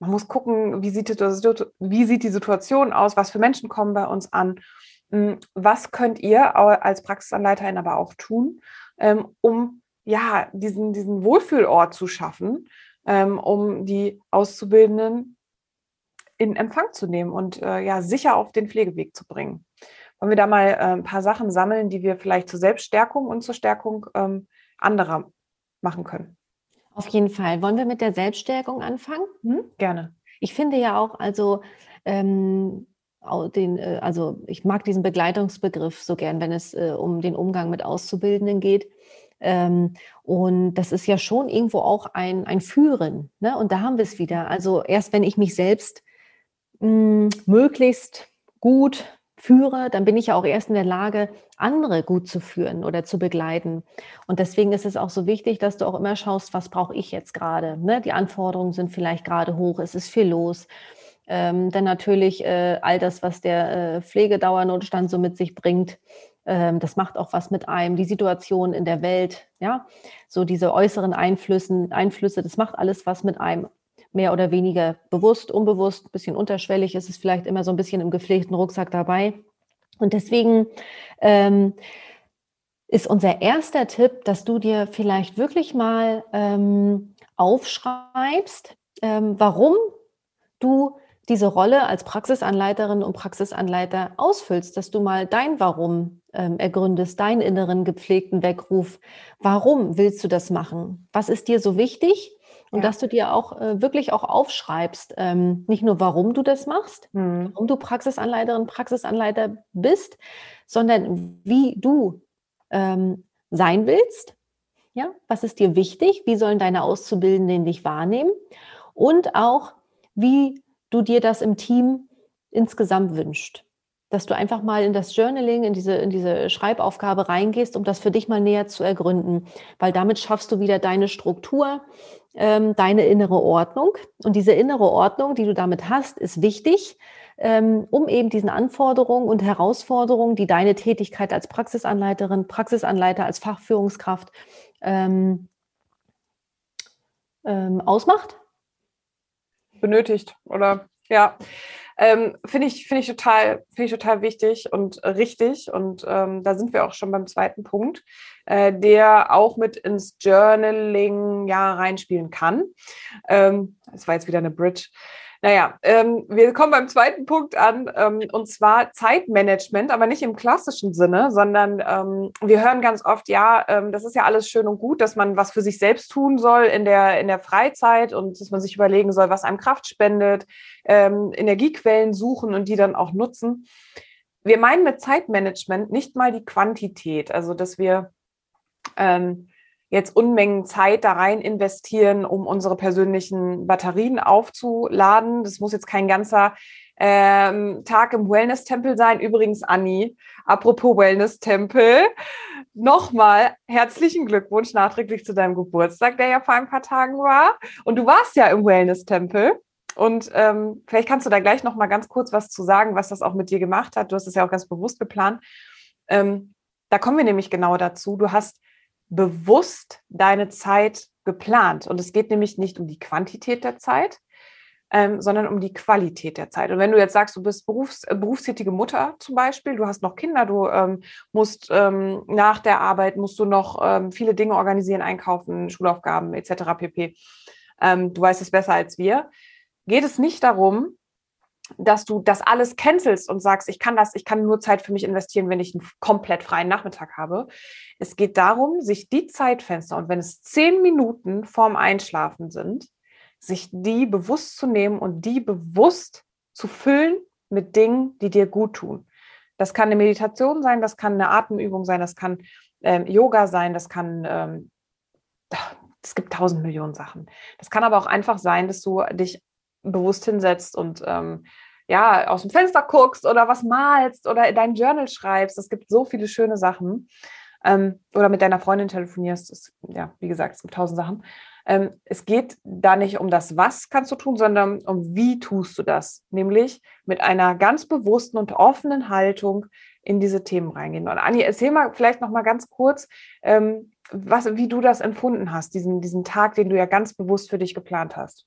man muss gucken, wie sieht, die, wie sieht die Situation aus, was für Menschen kommen bei uns an was könnt ihr als Praxisanleiterin aber auch tun, ähm, um ja diesen, diesen Wohlfühlort zu schaffen, ähm, um die Auszubildenden in Empfang zu nehmen und äh, ja sicher auf den Pflegeweg zu bringen. Wollen wir da mal äh, ein paar Sachen sammeln, die wir vielleicht zur Selbststärkung und zur Stärkung ähm, anderer machen können? Auf jeden Fall. Wollen wir mit der Selbststärkung anfangen? Hm? Gerne. Ich finde ja auch, also ähm, den, äh, also ich mag diesen Begleitungsbegriff so gern, wenn es äh, um den Umgang mit Auszubildenden geht. Ähm, und das ist ja schon irgendwo auch ein, ein Führen. Ne? Und da haben wir es wieder. Also erst wenn ich mich selbst mh, hm, möglichst gut führe, dann bin ich ja auch erst in der Lage, andere gut zu führen oder zu begleiten. Und deswegen ist es auch so wichtig, dass du auch immer schaust, was brauche ich jetzt gerade. Ne? Die Anforderungen sind vielleicht gerade hoch, es ist viel los. Ähm, dann natürlich äh, all das, was der äh, Pflegedauernotstand so mit sich bringt. Ähm, das macht auch was mit einem. Die Situation in der Welt, ja, so diese äußeren Einflüssen, Einflüsse, das macht alles was mit einem. Mehr oder weniger bewusst, unbewusst, ein bisschen unterschwellig ist es vielleicht immer so ein bisschen im gepflegten Rucksack dabei. Und deswegen ähm, ist unser erster Tipp, dass du dir vielleicht wirklich mal ähm, aufschreibst, ähm, warum du diese Rolle als Praxisanleiterin und Praxisanleiter ausfüllst, dass du mal dein Warum ähm, ergründest, deinen inneren gepflegten Weckruf. Warum willst du das machen? Was ist dir so wichtig? Und ja. dass du dir auch äh, wirklich auch aufschreibst, ähm, nicht nur warum du das machst, mhm. warum du Praxisanleiterin, Praxisanleiter bist, sondern wie du ähm, sein willst. Ja, was ist dir wichtig? Wie sollen deine Auszubildenden dich wahrnehmen? Und auch, wie du dir das im Team insgesamt wünscht. dass du einfach mal in das Journaling, in diese, in diese Schreibaufgabe reingehst, um das für dich mal näher zu ergründen. Weil damit schaffst du wieder deine Struktur, ähm, deine innere Ordnung. Und diese innere Ordnung, die du damit hast, ist wichtig, ähm, um eben diesen Anforderungen und Herausforderungen, die deine Tätigkeit als Praxisanleiterin, Praxisanleiter, als Fachführungskraft ähm, ähm, ausmacht? Benötigt oder ja. Ähm, finde ich, finde ich total, ich total wichtig und richtig. Und ähm, da sind wir auch schon beim zweiten Punkt, äh, der auch mit ins Journaling ja reinspielen kann. Ähm, war jetzt wieder eine Bridge. Naja, ähm, wir kommen beim zweiten Punkt an, ähm, und zwar Zeitmanagement, aber nicht im klassischen Sinne, sondern ähm, wir hören ganz oft, ja, ähm, das ist ja alles schön und gut, dass man was für sich selbst tun soll in der, in der Freizeit und dass man sich überlegen soll, was einem Kraft spendet, ähm, Energiequellen suchen und die dann auch nutzen. Wir meinen mit Zeitmanagement nicht mal die Quantität, also dass wir ähm, jetzt Unmengen Zeit da rein investieren, um unsere persönlichen Batterien aufzuladen. Das muss jetzt kein ganzer ähm, Tag im Wellness-Tempel sein. Übrigens, Anni, apropos Wellness-Tempel, nochmal herzlichen Glückwunsch nachträglich zu deinem Geburtstag, der ja vor ein paar Tagen war. Und du warst ja im Wellness-Tempel. Und ähm, vielleicht kannst du da gleich noch mal ganz kurz was zu sagen, was das auch mit dir gemacht hat. Du hast es ja auch ganz bewusst geplant. Ähm, da kommen wir nämlich genau dazu. Du hast bewusst deine Zeit geplant. Und es geht nämlich nicht um die Quantität der Zeit, ähm, sondern um die Qualität der Zeit. Und wenn du jetzt sagst, du bist Berufs-, äh, berufstätige Mutter zum Beispiel, du hast noch Kinder, du ähm, musst ähm, nach der Arbeit, musst du noch ähm, viele Dinge organisieren, einkaufen, Schulaufgaben etc. pp. Ähm, du weißt es besser als wir. Geht es nicht darum, dass du das alles cancelst und sagst, ich kann das, ich kann nur Zeit für mich investieren, wenn ich einen komplett freien Nachmittag habe. Es geht darum, sich die Zeitfenster und wenn es zehn Minuten vorm Einschlafen sind, sich die bewusst zu nehmen und die bewusst zu füllen mit Dingen, die dir gut tun. Das kann eine Meditation sein, das kann eine Atemübung sein, das kann ähm, Yoga sein, das kann, ähm, es gibt tausend Millionen Sachen. Das kann aber auch einfach sein, dass du dich bewusst hinsetzt und ähm, ja, aus dem Fenster guckst oder was malst oder in dein Journal schreibst. Es gibt so viele schöne Sachen. Ähm, oder mit deiner Freundin telefonierst. Das, ja, wie gesagt, es gibt tausend Sachen. Ähm, es geht da nicht um das, was kannst du tun, sondern um wie tust du das. Nämlich mit einer ganz bewussten und offenen Haltung in diese Themen reingehen. Und Anni, erzähl mal vielleicht noch mal ganz kurz, ähm, was, wie du das empfunden hast, diesen, diesen Tag, den du ja ganz bewusst für dich geplant hast.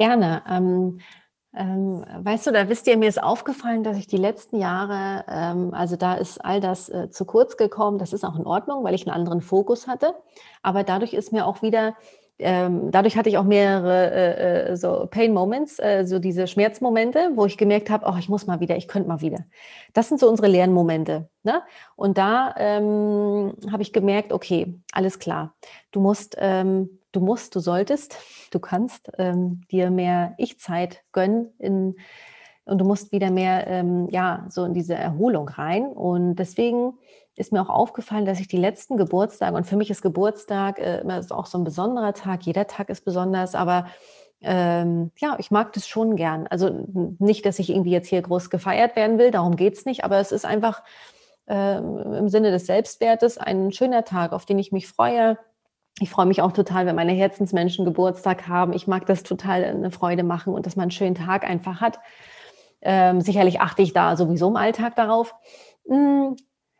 Gerne. Ähm, ähm, weißt du, da wisst ihr, mir ist aufgefallen, dass ich die letzten Jahre, ähm, also da ist all das äh, zu kurz gekommen. Das ist auch in Ordnung, weil ich einen anderen Fokus hatte. Aber dadurch ist mir auch wieder, ähm, dadurch hatte ich auch mehrere äh, äh so Pain Moments, äh, so diese Schmerzmomente, wo ich gemerkt habe, oh, ich muss mal wieder, ich könnte mal wieder. Das sind so unsere Lernmomente. Ne? Und da ähm, habe ich gemerkt, okay, alles klar. Du musst ähm, du musst, du solltest, du kannst ähm, dir mehr Ich-Zeit gönnen in, und du musst wieder mehr, ähm, ja, so in diese Erholung rein. Und deswegen ist mir auch aufgefallen, dass ich die letzten Geburtstage, und für mich ist Geburtstag äh, immer auch so ein besonderer Tag, jeder Tag ist besonders, aber ähm, ja, ich mag das schon gern. Also nicht, dass ich irgendwie jetzt hier groß gefeiert werden will, darum geht es nicht, aber es ist einfach ähm, im Sinne des Selbstwertes ein schöner Tag, auf den ich mich freue ich freue mich auch total, wenn meine Herzensmenschen Geburtstag haben. Ich mag das total eine Freude machen und dass man einen schönen Tag einfach hat. Ähm, sicherlich achte ich da sowieso im Alltag darauf. Mm,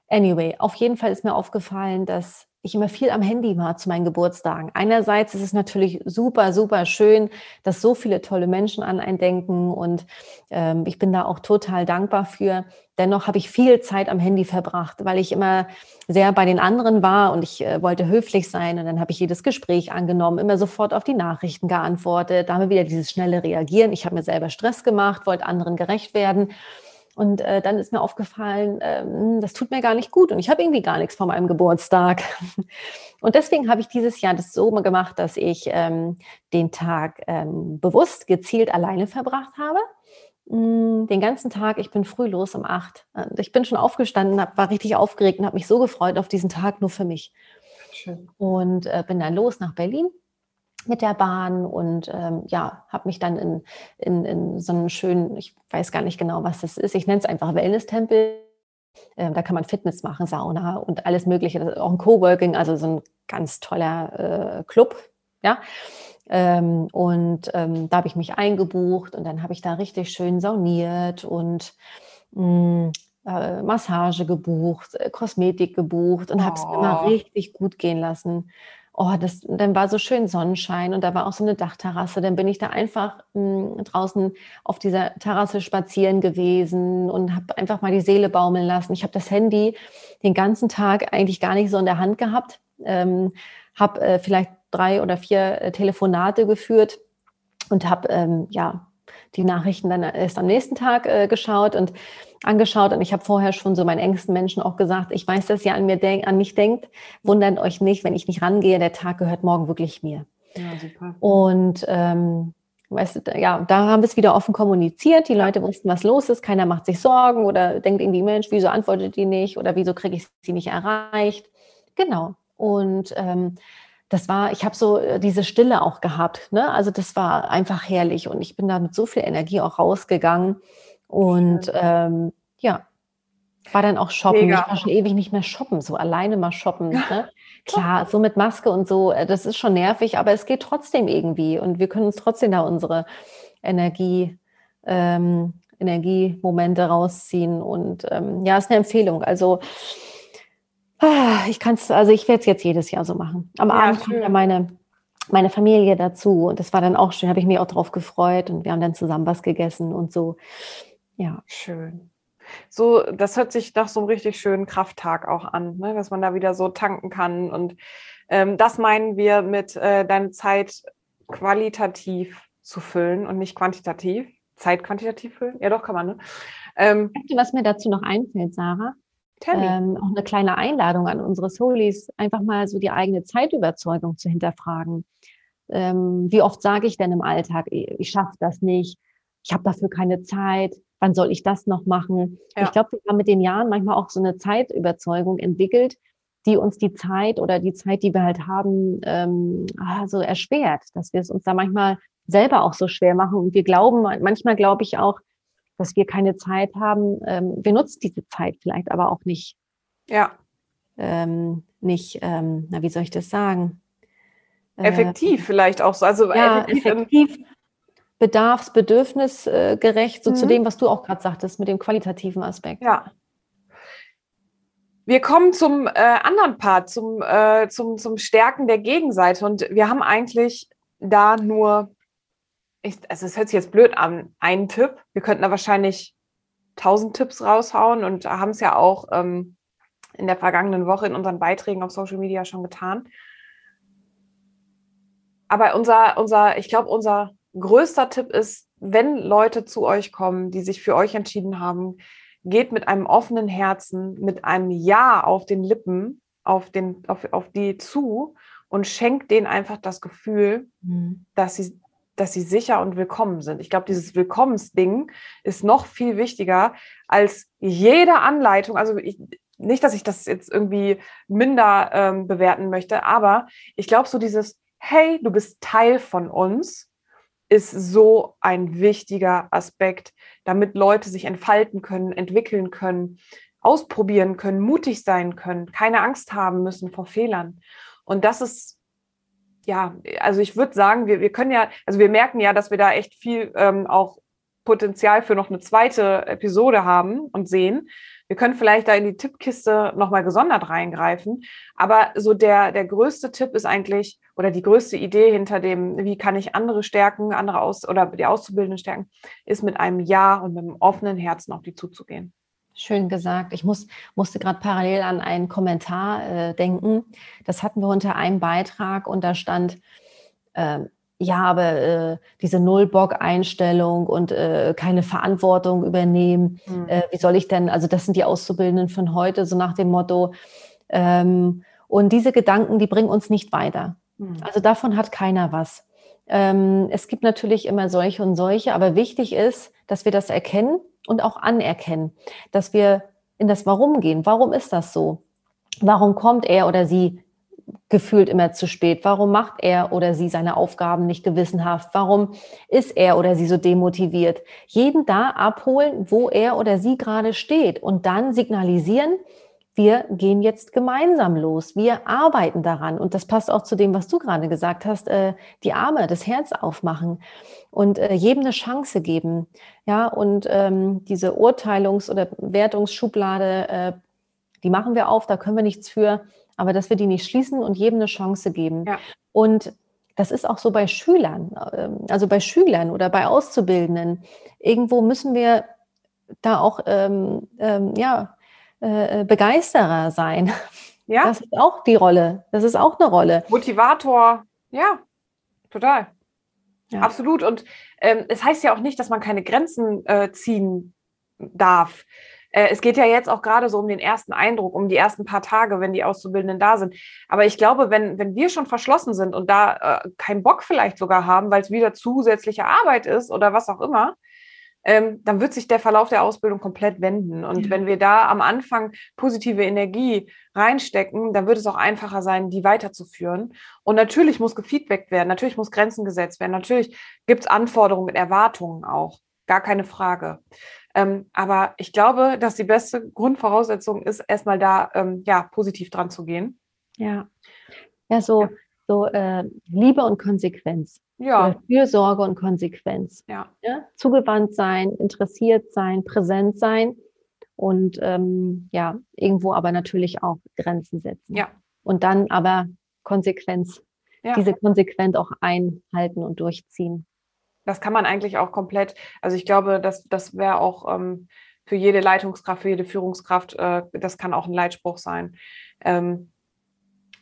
anyway, auf jeden Fall ist mir aufgefallen, dass ich immer viel am Handy war zu meinen Geburtstagen. Einerseits ist es natürlich super, super schön, dass so viele tolle Menschen an einen denken und ähm, ich bin da auch total dankbar für. Dennoch habe ich viel Zeit am Handy verbracht, weil ich immer sehr bei den anderen war und ich äh, wollte höflich sein und dann habe ich jedes Gespräch angenommen, immer sofort auf die Nachrichten geantwortet. Da haben wir wieder dieses schnelle Reagieren. Ich habe mir selber Stress gemacht, wollte anderen gerecht werden. Und äh, dann ist mir aufgefallen, ähm, das tut mir gar nicht gut und ich habe irgendwie gar nichts von meinem Geburtstag. Und deswegen habe ich dieses Jahr das so gemacht, dass ich ähm, den Tag ähm, bewusst, gezielt alleine verbracht habe. Mm, den ganzen Tag, ich bin früh los um acht. Ich bin schon aufgestanden, hab, war richtig aufgeregt und habe mich so gefreut auf diesen Tag nur für mich. Schön. Und äh, bin dann los nach Berlin mit der Bahn und ähm, ja, habe mich dann in, in, in so einem schönen, ich weiß gar nicht genau, was das ist, ich nenne es einfach Wellness-Tempel. Ähm, da kann man Fitness machen, Sauna und alles Mögliche, auch ein Coworking, also so ein ganz toller äh, Club, ja. Ähm, und ähm, da habe ich mich eingebucht und dann habe ich da richtig schön sauniert und mh, mm, äh, Massage gebucht, äh, Kosmetik gebucht und oh. habe es mir mal richtig gut gehen lassen oh, das, dann war so schön Sonnenschein und da war auch so eine Dachterrasse. Dann bin ich da einfach mh, hm, draußen auf dieser Terrasse spazieren gewesen und habe einfach mal die Seele baumeln lassen. Ich habe das Handy den ganzen Tag eigentlich gar nicht so in der Hand gehabt. Ähm, habe äh, vielleicht drei oder vier äh, Telefonate geführt und habe ähm, ja die Nachrichten dann erst am nächsten Tag äh, geschaut und angeschaut und ich habe vorher schon so meinen engsten Menschen auch gesagt, ich weiß, dass ihr an, mir denk, an mich denkt, wundert euch nicht, wenn ich nicht rangehe, der Tag gehört morgen wirklich mir. Ja, super. Und ähm, weißt du, ja, da haben wir es wieder offen kommuniziert, die Leute wussten, was los ist, keiner macht sich Sorgen oder denkt irgendwie, Mensch, wieso antwortet die nicht oder wieso kriege ich sie nicht erreicht. Genau. Und ähm, das war, ich habe so äh, diese Stille auch gehabt. Ne? Also das war einfach herrlich und ich bin da mit so viel Energie auch rausgegangen. Und ähm, ja, war dann auch shoppen. Mega. Ich war schon ewig nicht mehr shoppen, so alleine mal shoppen. Ne? Klar, so mit Maske und so, äh, das ist schon nervig, aber es geht trotzdem irgendwie und wir können uns trotzdem da unsere Energie, ähm, Energiemomente rausziehen. Und ähm, ja, ist eine Empfehlung. Also ich kann es, also ich werde es jetzt jedes Jahr so machen. Am ja, Abend kommt ja meine meine Familie dazu und das war dann auch schön, habe ich mich auch drauf gefreut und wir haben dann zusammen was gegessen und so. Ja. Schön. So, das hört sich nach so einem richtig schönen Krafttag auch an, ne? dass man da wieder so tanken kann. Und ähm, das meinen wir mit äh, deine Zeit qualitativ zu füllen und nicht quantitativ. Zeit quantitativ füllen? Ja, doch, kann man, ne? Ähm, was mir dazu noch einfällt, Sarah, ähm, auch eine kleine Einladung an unsere Solis, einfach mal so die eigene Zeitüberzeugung zu hinterfragen. Ähm, wie oft sage ich denn im Alltag, ich, schaffe das nicht, ich habe dafür keine Zeit, wann soll ich das noch machen? Ja. Ich glaube, wir haben mit den Jahren manchmal auch so eine Zeitüberzeugung entwickelt, die uns die Zeit oder die Zeit, die wir halt haben, ähm, so erschwert, dass wir es uns da manchmal selber auch so schwer machen. Und wir glauben, manchmal glaube ich auch, dass wir keine Zeit haben. Ähm, wir nutzen diese Zeit vielleicht aber auch nicht. Ja. Ähm, nicht, ähm, na, wie soll ich das sagen? Effektiv äh, vielleicht auch so. Also ja, effektiv, effektiv bedarfsbedürfnisgerecht, so mhm. zu dem, was du auch gerade sagtest, mit dem qualitativen Aspekt. Ja. Wir kommen zum äh, anderen Part, zum, äh, zum, zum Stärken der Gegenseite. Und wir haben eigentlich da nur, ich, also es hört sich jetzt blöd an, einen Tipp. Wir könnten da wahrscheinlich tausend Tipps raushauen und haben es ja auch ähm, in der vergangenen Woche in unseren Beiträgen auf Social Media schon getan. Aber unser, unser, ich glaube, unser größter Tipp ist, wenn Leute zu euch kommen, die sich für euch entschieden haben, geht mit einem offenen Herzen, mit einem Ja auf den Lippen, auf, den, auf, auf die zu und schenkt denen einfach das Gefühl, mhm. dass sie dass sie sicher und willkommen sind. Ich glaube, dieses Willkommensding ist noch viel wichtiger als jede Anleitung. Also ich, nicht, dass ich das jetzt irgendwie minder ähm, bewerten möchte, aber ich glaube, so dieses, hey, du bist Teil von uns, ist so ein wichtiger Aspekt, damit Leute sich entfalten können, entwickeln können, ausprobieren können, mutig sein können, keine Angst haben müssen vor Fehlern. Und das ist, ja, also ich würde sagen, wir, wir können ja, also wir merken ja, dass wir da echt viel ähm, auch Potenzial für noch eine zweite Episode haben und sehen. Wir können vielleicht da in die Tippkiste nochmal gesondert reingreifen. Aber so der, der größte Tipp ist eigentlich, oder die größte Idee hinter dem, wie kann ich andere stärken, andere aus oder die Auszubildenden stärken, ist mit einem Ja und mit einem offenen Herzen auf die zuzugehen. Schön gesagt. Ich muss, musste gerade parallel an einen Kommentar äh, denken. Das hatten wir unter einem Beitrag und da stand, äh, ja, aber äh, diese Null-Bock-Einstellung und äh, keine Verantwortung übernehmen, mhm. äh, wie soll ich denn, also das sind die Auszubildenden von heute, so nach dem Motto. Ähm, und diese Gedanken, die bringen uns nicht weiter. Mhm. Also davon hat keiner was. Ähm, es gibt natürlich immer solche und solche, aber wichtig ist, dass wir das erkennen und auch anerkennen, dass wir in das Warum gehen. Warum ist das so? Warum kommt er oder sie gefühlt immer zu spät? Warum macht er oder sie seine Aufgaben nicht gewissenhaft? Warum ist er oder sie so demotiviert? Jeden da abholen, wo er oder sie gerade steht und dann signalisieren, wir gehen jetzt gemeinsam los. Wir arbeiten daran. Und das passt auch zu dem, was du gerade gesagt hast, äh, die Arme, das Herz aufmachen und äh, jedem eine Chance geben. Ja, und ähm, diese Urteilungs- oder Wertungsschublade, äh, die machen wir auf, da können wir nichts für, aber dass wir die nicht schließen und jedem eine Chance geben. Ja. Und das ist auch so bei Schülern, ähm, also bei Schülern oder bei Auszubildenden. Irgendwo müssen wir da auch ähm, ähm, ja, äh, Begeisterer sein. Ja. Das ist auch die Rolle. Das ist auch eine Rolle. Motivator, ja, total. Ja. Absolut. Und ähm, es heißt ja auch nicht, dass man keine Grenzen äh, ziehen darf. Äh, es geht ja jetzt auch gerade so um den ersten Eindruck, um die ersten paar Tage, wenn die Auszubildenden da sind. Aber ich glaube, wenn, wenn wir schon verschlossen sind und da äh, keinen Bock vielleicht sogar haben, weil es wieder zusätzliche Arbeit ist oder was auch immer, ähm, dann wird sich der Verlauf der Ausbildung komplett wenden. Und ja. wenn wir da am Anfang positive Energie reinstecken, dann wird es auch einfacher sein, die weiterzuführen. Und natürlich muss gefeedbackt werden, natürlich muss Grenzen gesetzt werden, natürlich gibt es Anforderungen, Erwartungen auch, gar keine Frage. Ähm, aber ich glaube, dass die beste Grundvoraussetzung ist, erstmal da ähm, ja, positiv dran zu gehen. Ja, ja so, ja. so äh, Liebe und Konsequenz. Ja. Fürsorge und Konsequenz. Ja. ja. Zugewandt sein, interessiert sein, präsent sein und ähm, ja, irgendwo aber natürlich auch Grenzen setzen. Ja. Und dann aber Konsequenz, ja. diese konsequent auch einhalten und durchziehen das kann man eigentlich auch komplett, also ich glaube, das, das wäre auch ähm, für jede Leitungskraft, für jede Führungskraft, äh, das kann auch ein Leitspruch sein. Ähm,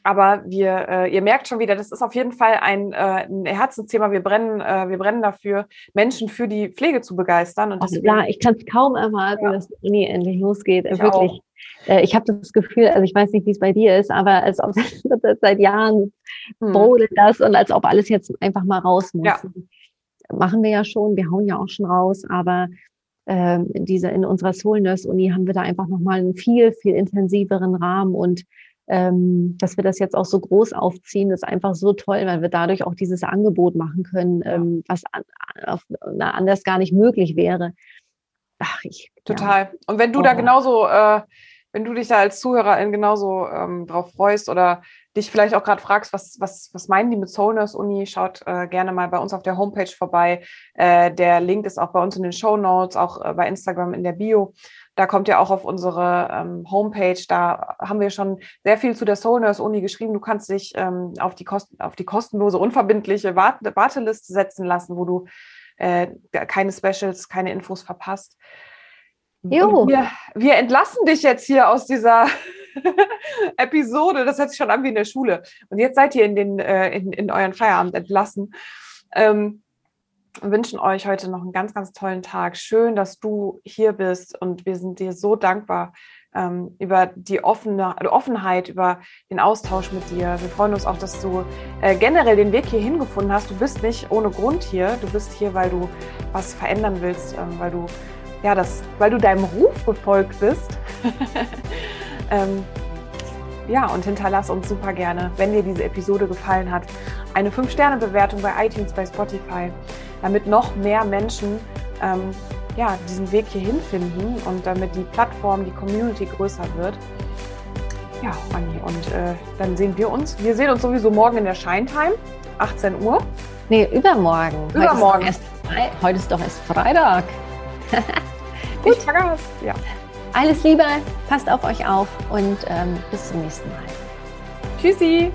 aber wir, äh, ihr merkt schon wieder, das ist auf jeden Fall ein, äh, ein Herzensthema. Wir brennen, äh, wir brennen dafür, Menschen für die Pflege zu begeistern. Und also klar, ich kann es kaum erwarten, ja. dass die Uni endlich losgeht. Ich Wirklich. Auch. Ich habe das Gefühl, also ich weiß nicht, wie es bei dir ist, aber als ob das seit Jahren hm. brodelt das und als ob alles jetzt einfach mal raus muss. Ja machen wir ja schon, wir hauen ja auch schon raus, aber äh, in, dieser, in unserer Soul Nurse Uni haben wir da einfach nochmal einen viel, viel intensiveren Rahmen und ähm, dass wir das jetzt auch so groß aufziehen, ist einfach so toll, weil wir dadurch auch dieses Angebot machen können, ähm, was an, auf, na, anders gar nicht möglich wäre. Ach, ich, Total. Ja. Und wenn du oh. da genauso, äh, wenn du dich da als Zuhörerin genauso ähm, drauf freust oder dich vielleicht auch gerade fragst, was, was, was meinen die mit Soulness Uni, schaut äh, gerne mal bei uns auf der Homepage vorbei. Äh, der Link ist auch bei uns in den Show Notes, auch äh, bei Instagram in der Bio. Da kommt ihr auch auf unsere ähm, Homepage. Da haben wir schon sehr viel zu der Soulness Uni geschrieben. Du kannst dich ähm, auf, die Kosten, auf die kostenlose, unverbindliche Warte Warteliste setzen lassen, wo du äh, keine Specials, keine Infos verpasst. Wir, wir entlassen dich jetzt hier aus dieser Episode. Das hört sich schon an wie in der Schule. Und jetzt seid ihr in, den, äh, in, in euren Feierabend entlassen. Ähm, wünschen euch heute noch einen ganz, ganz tollen Tag. Schön, dass du hier bist und wir sind dir so dankbar ähm, über die offene, Offenheit, über den Austausch mit dir. Wir freuen uns auch, dass du äh, generell den Weg hier hingefunden hast. Du bist nicht ohne Grund hier. Du bist hier, weil du was verändern willst, ähm, weil du ja, das, weil du deinem Ruf gefolgt bist. ähm, ja, und hinterlass uns super gerne, wenn dir diese Episode gefallen hat, eine 5-Sterne-Bewertung bei iTunes, bei Spotify, damit noch mehr Menschen ähm, ja, diesen Weg hier hinfinden und damit die Plattform, die Community größer wird. Ja, Anni, und äh, dann sehen wir uns. Wir sehen uns sowieso morgen in der Scheintime, 18 Uhr. Nee, übermorgen. Übermorgen. Heute ist, erst, heute ist doch erst Freitag. Gut. Ich vergaß. Ja. Alles Liebe, passt auf euch auf und ähm, bis zum nächsten Mal. Tschüssi.